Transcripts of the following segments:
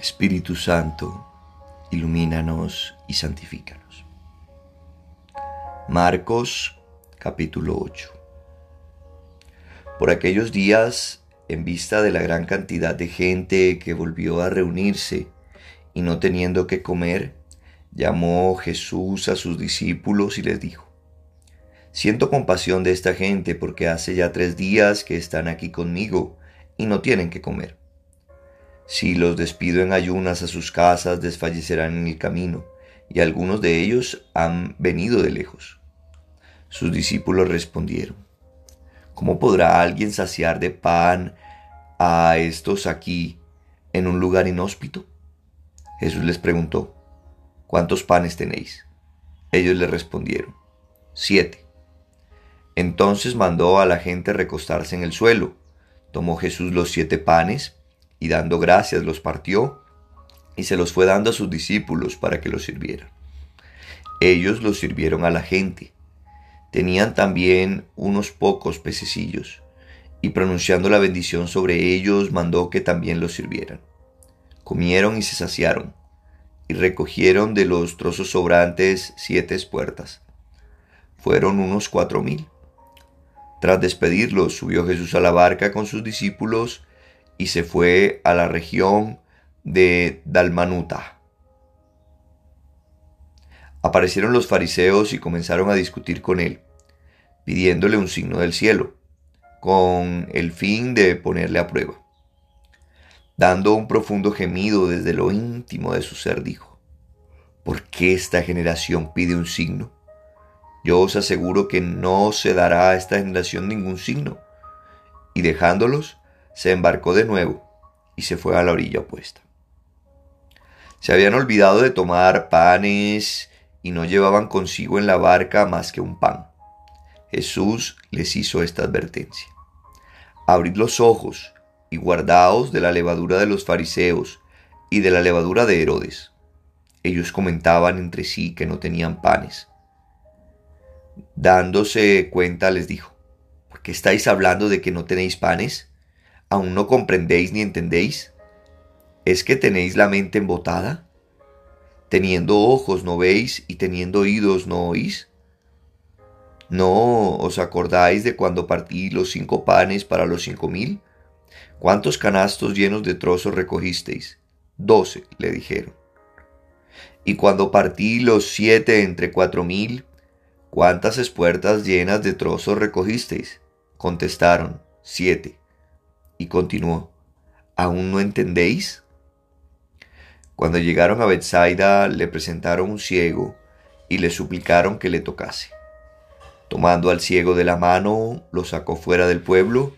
Espíritu Santo, ilumínanos y santifícanos. Marcos capítulo 8. Por aquellos días, en vista de la gran cantidad de gente que volvió a reunirse y no teniendo que comer, llamó Jesús a sus discípulos y les dijo, Siento compasión de esta gente porque hace ya tres días que están aquí conmigo y no tienen que comer. Si los despido en ayunas a sus casas, desfallecerán en el camino, y algunos de ellos han venido de lejos. Sus discípulos respondieron, ¿Cómo podrá alguien saciar de pan a estos aquí en un lugar inhóspito? Jesús les preguntó, ¿cuántos panes tenéis? Ellos le respondieron, siete. Entonces mandó a la gente recostarse en el suelo. Tomó Jesús los siete panes, y dando gracias los partió y se los fue dando a sus discípulos para que los sirvieran. Ellos los sirvieron a la gente. Tenían también unos pocos pececillos, y pronunciando la bendición sobre ellos mandó que también los sirvieran. Comieron y se saciaron, y recogieron de los trozos sobrantes siete puertas. Fueron unos cuatro mil. Tras despedirlos, subió Jesús a la barca con sus discípulos, y se fue a la región de Dalmanuta. Aparecieron los fariseos y comenzaron a discutir con él, pidiéndole un signo del cielo, con el fin de ponerle a prueba. Dando un profundo gemido desde lo íntimo de su ser, dijo, ¿por qué esta generación pide un signo? Yo os aseguro que no se dará a esta generación ningún signo. Y dejándolos, se embarcó de nuevo y se fue a la orilla opuesta. Se habían olvidado de tomar panes y no llevaban consigo en la barca más que un pan. Jesús les hizo esta advertencia. Abrid los ojos y guardaos de la levadura de los fariseos y de la levadura de Herodes. Ellos comentaban entre sí que no tenían panes. Dándose cuenta les dijo, ¿por qué estáis hablando de que no tenéis panes? ¿Aún no comprendéis ni entendéis? ¿Es que tenéis la mente embotada? Teniendo ojos no veis y teniendo oídos no oís. ¿No os acordáis de cuando partí los cinco panes para los cinco mil? ¿Cuántos canastos llenos de trozos recogisteis? Doce, le dijeron. Y cuando partí los siete entre cuatro mil, ¿cuántas espuertas llenas de trozos recogisteis? Contestaron, siete. Y continuó, ¿aún no entendéis? Cuando llegaron a Bethsaida le presentaron un ciego y le suplicaron que le tocase. Tomando al ciego de la mano, lo sacó fuera del pueblo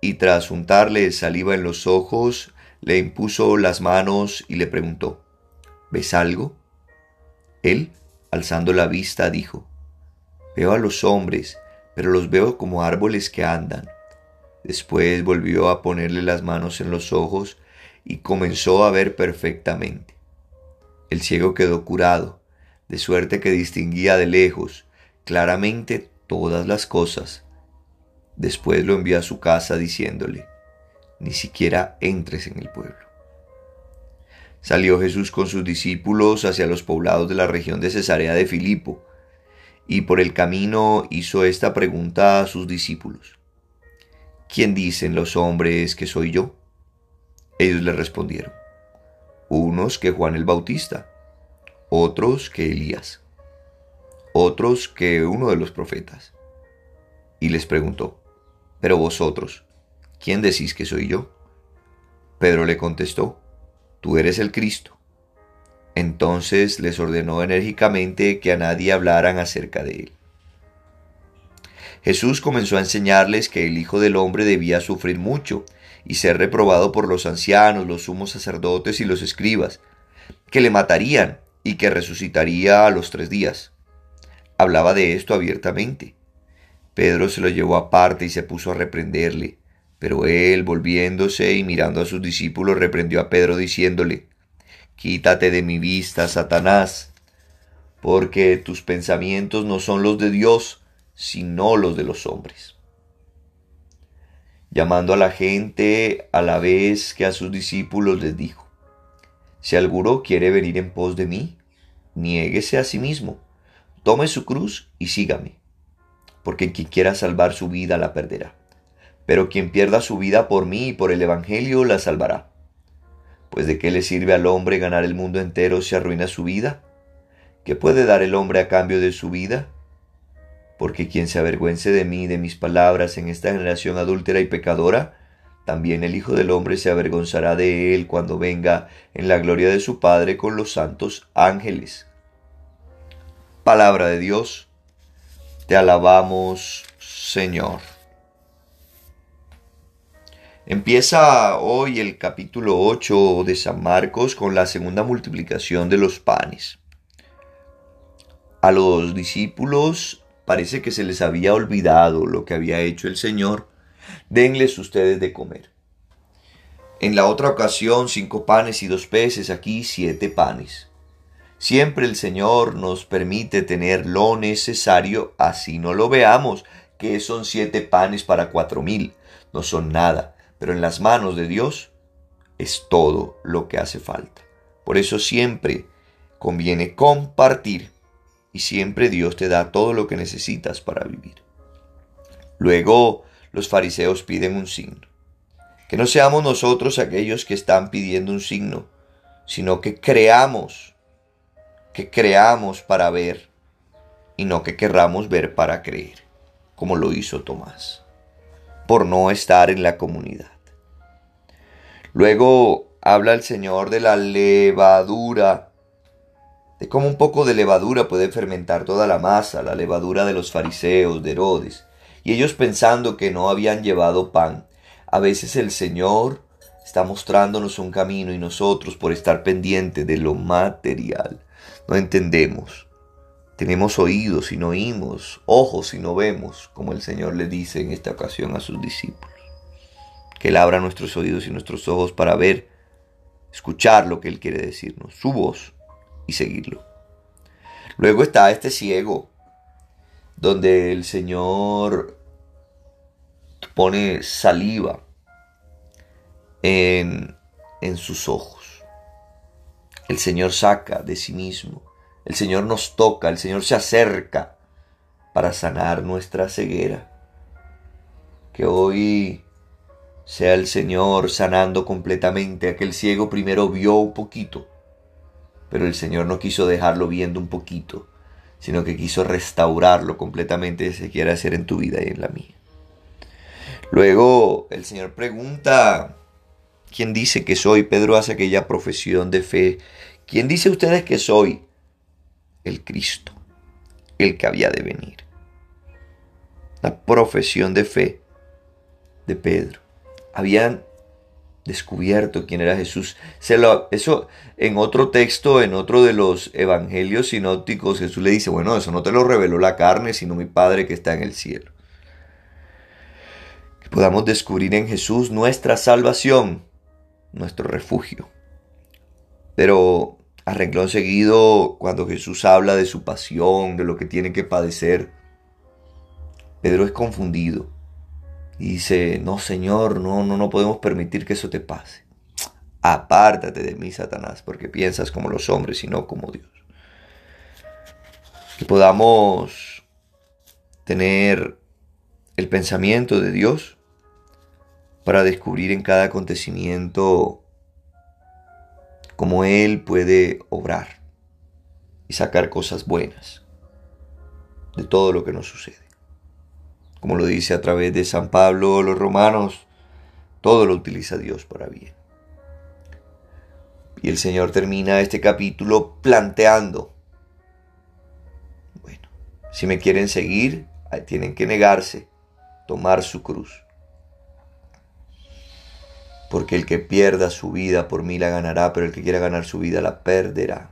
y tras untarle saliva en los ojos, le impuso las manos y le preguntó, ¿ves algo? Él, alzando la vista, dijo, Veo a los hombres, pero los veo como árboles que andan. Después volvió a ponerle las manos en los ojos y comenzó a ver perfectamente. El ciego quedó curado, de suerte que distinguía de lejos claramente todas las cosas. Después lo envió a su casa diciéndole, ni siquiera entres en el pueblo. Salió Jesús con sus discípulos hacia los poblados de la región de Cesarea de Filipo, y por el camino hizo esta pregunta a sus discípulos. ¿Quién dicen los hombres que soy yo? Ellos le respondieron, unos que Juan el Bautista, otros que Elías, otros que uno de los profetas. Y les preguntó, pero vosotros, ¿quién decís que soy yo? Pedro le contestó, tú eres el Cristo. Entonces les ordenó enérgicamente que a nadie hablaran acerca de él. Jesús comenzó a enseñarles que el Hijo del Hombre debía sufrir mucho y ser reprobado por los ancianos, los sumos sacerdotes y los escribas, que le matarían y que resucitaría a los tres días. Hablaba de esto abiertamente. Pedro se lo llevó aparte y se puso a reprenderle, pero él, volviéndose y mirando a sus discípulos, reprendió a Pedro diciéndole, Quítate de mi vista, Satanás, porque tus pensamientos no son los de Dios, sino los de los hombres. Llamando a la gente a la vez que a sus discípulos les dijo, Si alguno quiere venir en pos de mí, niéguese a sí mismo, tome su cruz y sígame, porque quien quiera salvar su vida la perderá, pero quien pierda su vida por mí y por el Evangelio la salvará. Pues de qué le sirve al hombre ganar el mundo entero si arruina su vida? ¿Qué puede dar el hombre a cambio de su vida? Porque quien se avergüence de mí y de mis palabras en esta generación adúltera y pecadora, también el Hijo del Hombre se avergonzará de él cuando venga en la gloria de su Padre con los santos ángeles. Palabra de Dios, te alabamos, Señor. Empieza hoy el capítulo 8 de San Marcos con la segunda multiplicación de los panes. A los discípulos parece que se les había olvidado lo que había hecho el Señor denles ustedes de comer. En la otra ocasión, cinco panes y dos peces, aquí siete panes. Siempre el Señor nos permite tener lo necesario, así no lo veamos, que son siete panes para cuatro mil. No son nada, pero en las manos de Dios es todo lo que hace falta. Por eso siempre conviene compartir y siempre Dios te da todo lo que necesitas para vivir. Luego, los fariseos piden un signo. Que no seamos nosotros aquellos que están pidiendo un signo, sino que creamos, que creamos para ver y no que querramos ver para creer, como lo hizo Tomás, por no estar en la comunidad. Luego habla el Señor de la levadura, de cómo un poco de levadura puede fermentar toda la masa, la levadura de los fariseos, de Herodes, y ellos pensando que no habían llevado pan. A veces el Señor está mostrándonos un camino y nosotros por estar pendientes de lo material no entendemos. Tenemos oídos y no oímos, ojos y no vemos, como el Señor le dice en esta ocasión a sus discípulos. Que Él abra nuestros oídos y nuestros ojos para ver, escuchar lo que Él quiere decirnos, su voz y seguirlo. Luego está este ciego donde el Señor pone saliva en, en sus ojos. El Señor saca de sí mismo. El Señor nos toca, el Señor se acerca para sanar nuestra ceguera. Que hoy sea el Señor sanando completamente. Aquel ciego primero vio un poquito, pero el Señor no quiso dejarlo viendo un poquito sino que quiso restaurarlo completamente se quiere hacer en tu vida y en la mía. Luego el Señor pregunta, ¿quién dice que soy? Pedro hace aquella profesión de fe. ¿Quién dice ustedes que soy? El Cristo, el que había de venir. La profesión de fe de Pedro. Habían descubierto quién era Jesús. Se lo, eso en otro texto, en otro de los evangelios sinópticos, Jesús le dice, bueno, eso no te lo reveló la carne, sino mi Padre que está en el cielo. Que podamos descubrir en Jesús nuestra salvación, nuestro refugio. Pero a renglón seguido, cuando Jesús habla de su pasión, de lo que tiene que padecer, Pedro es confundido y dice, no Señor, no, no, no podemos permitir que eso te pase. Apártate de mí, Satanás, porque piensas como los hombres y no como Dios. Que podamos tener el pensamiento de Dios para descubrir en cada acontecimiento cómo Él puede obrar y sacar cosas buenas de todo lo que nos sucede como lo dice a través de San Pablo los romanos, todo lo utiliza Dios para bien. Y el Señor termina este capítulo planteando, bueno, si me quieren seguir, tienen que negarse, tomar su cruz. Porque el que pierda su vida por mí la ganará, pero el que quiera ganar su vida la perderá.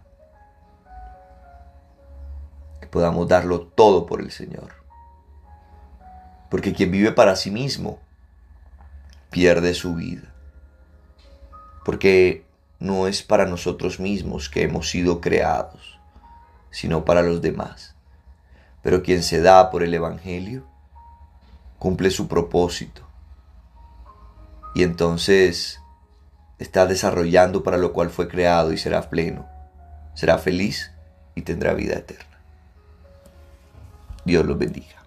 Que podamos darlo todo por el Señor. Porque quien vive para sí mismo pierde su vida. Porque no es para nosotros mismos que hemos sido creados, sino para los demás. Pero quien se da por el Evangelio cumple su propósito. Y entonces está desarrollando para lo cual fue creado y será pleno, será feliz y tendrá vida eterna. Dios los bendiga.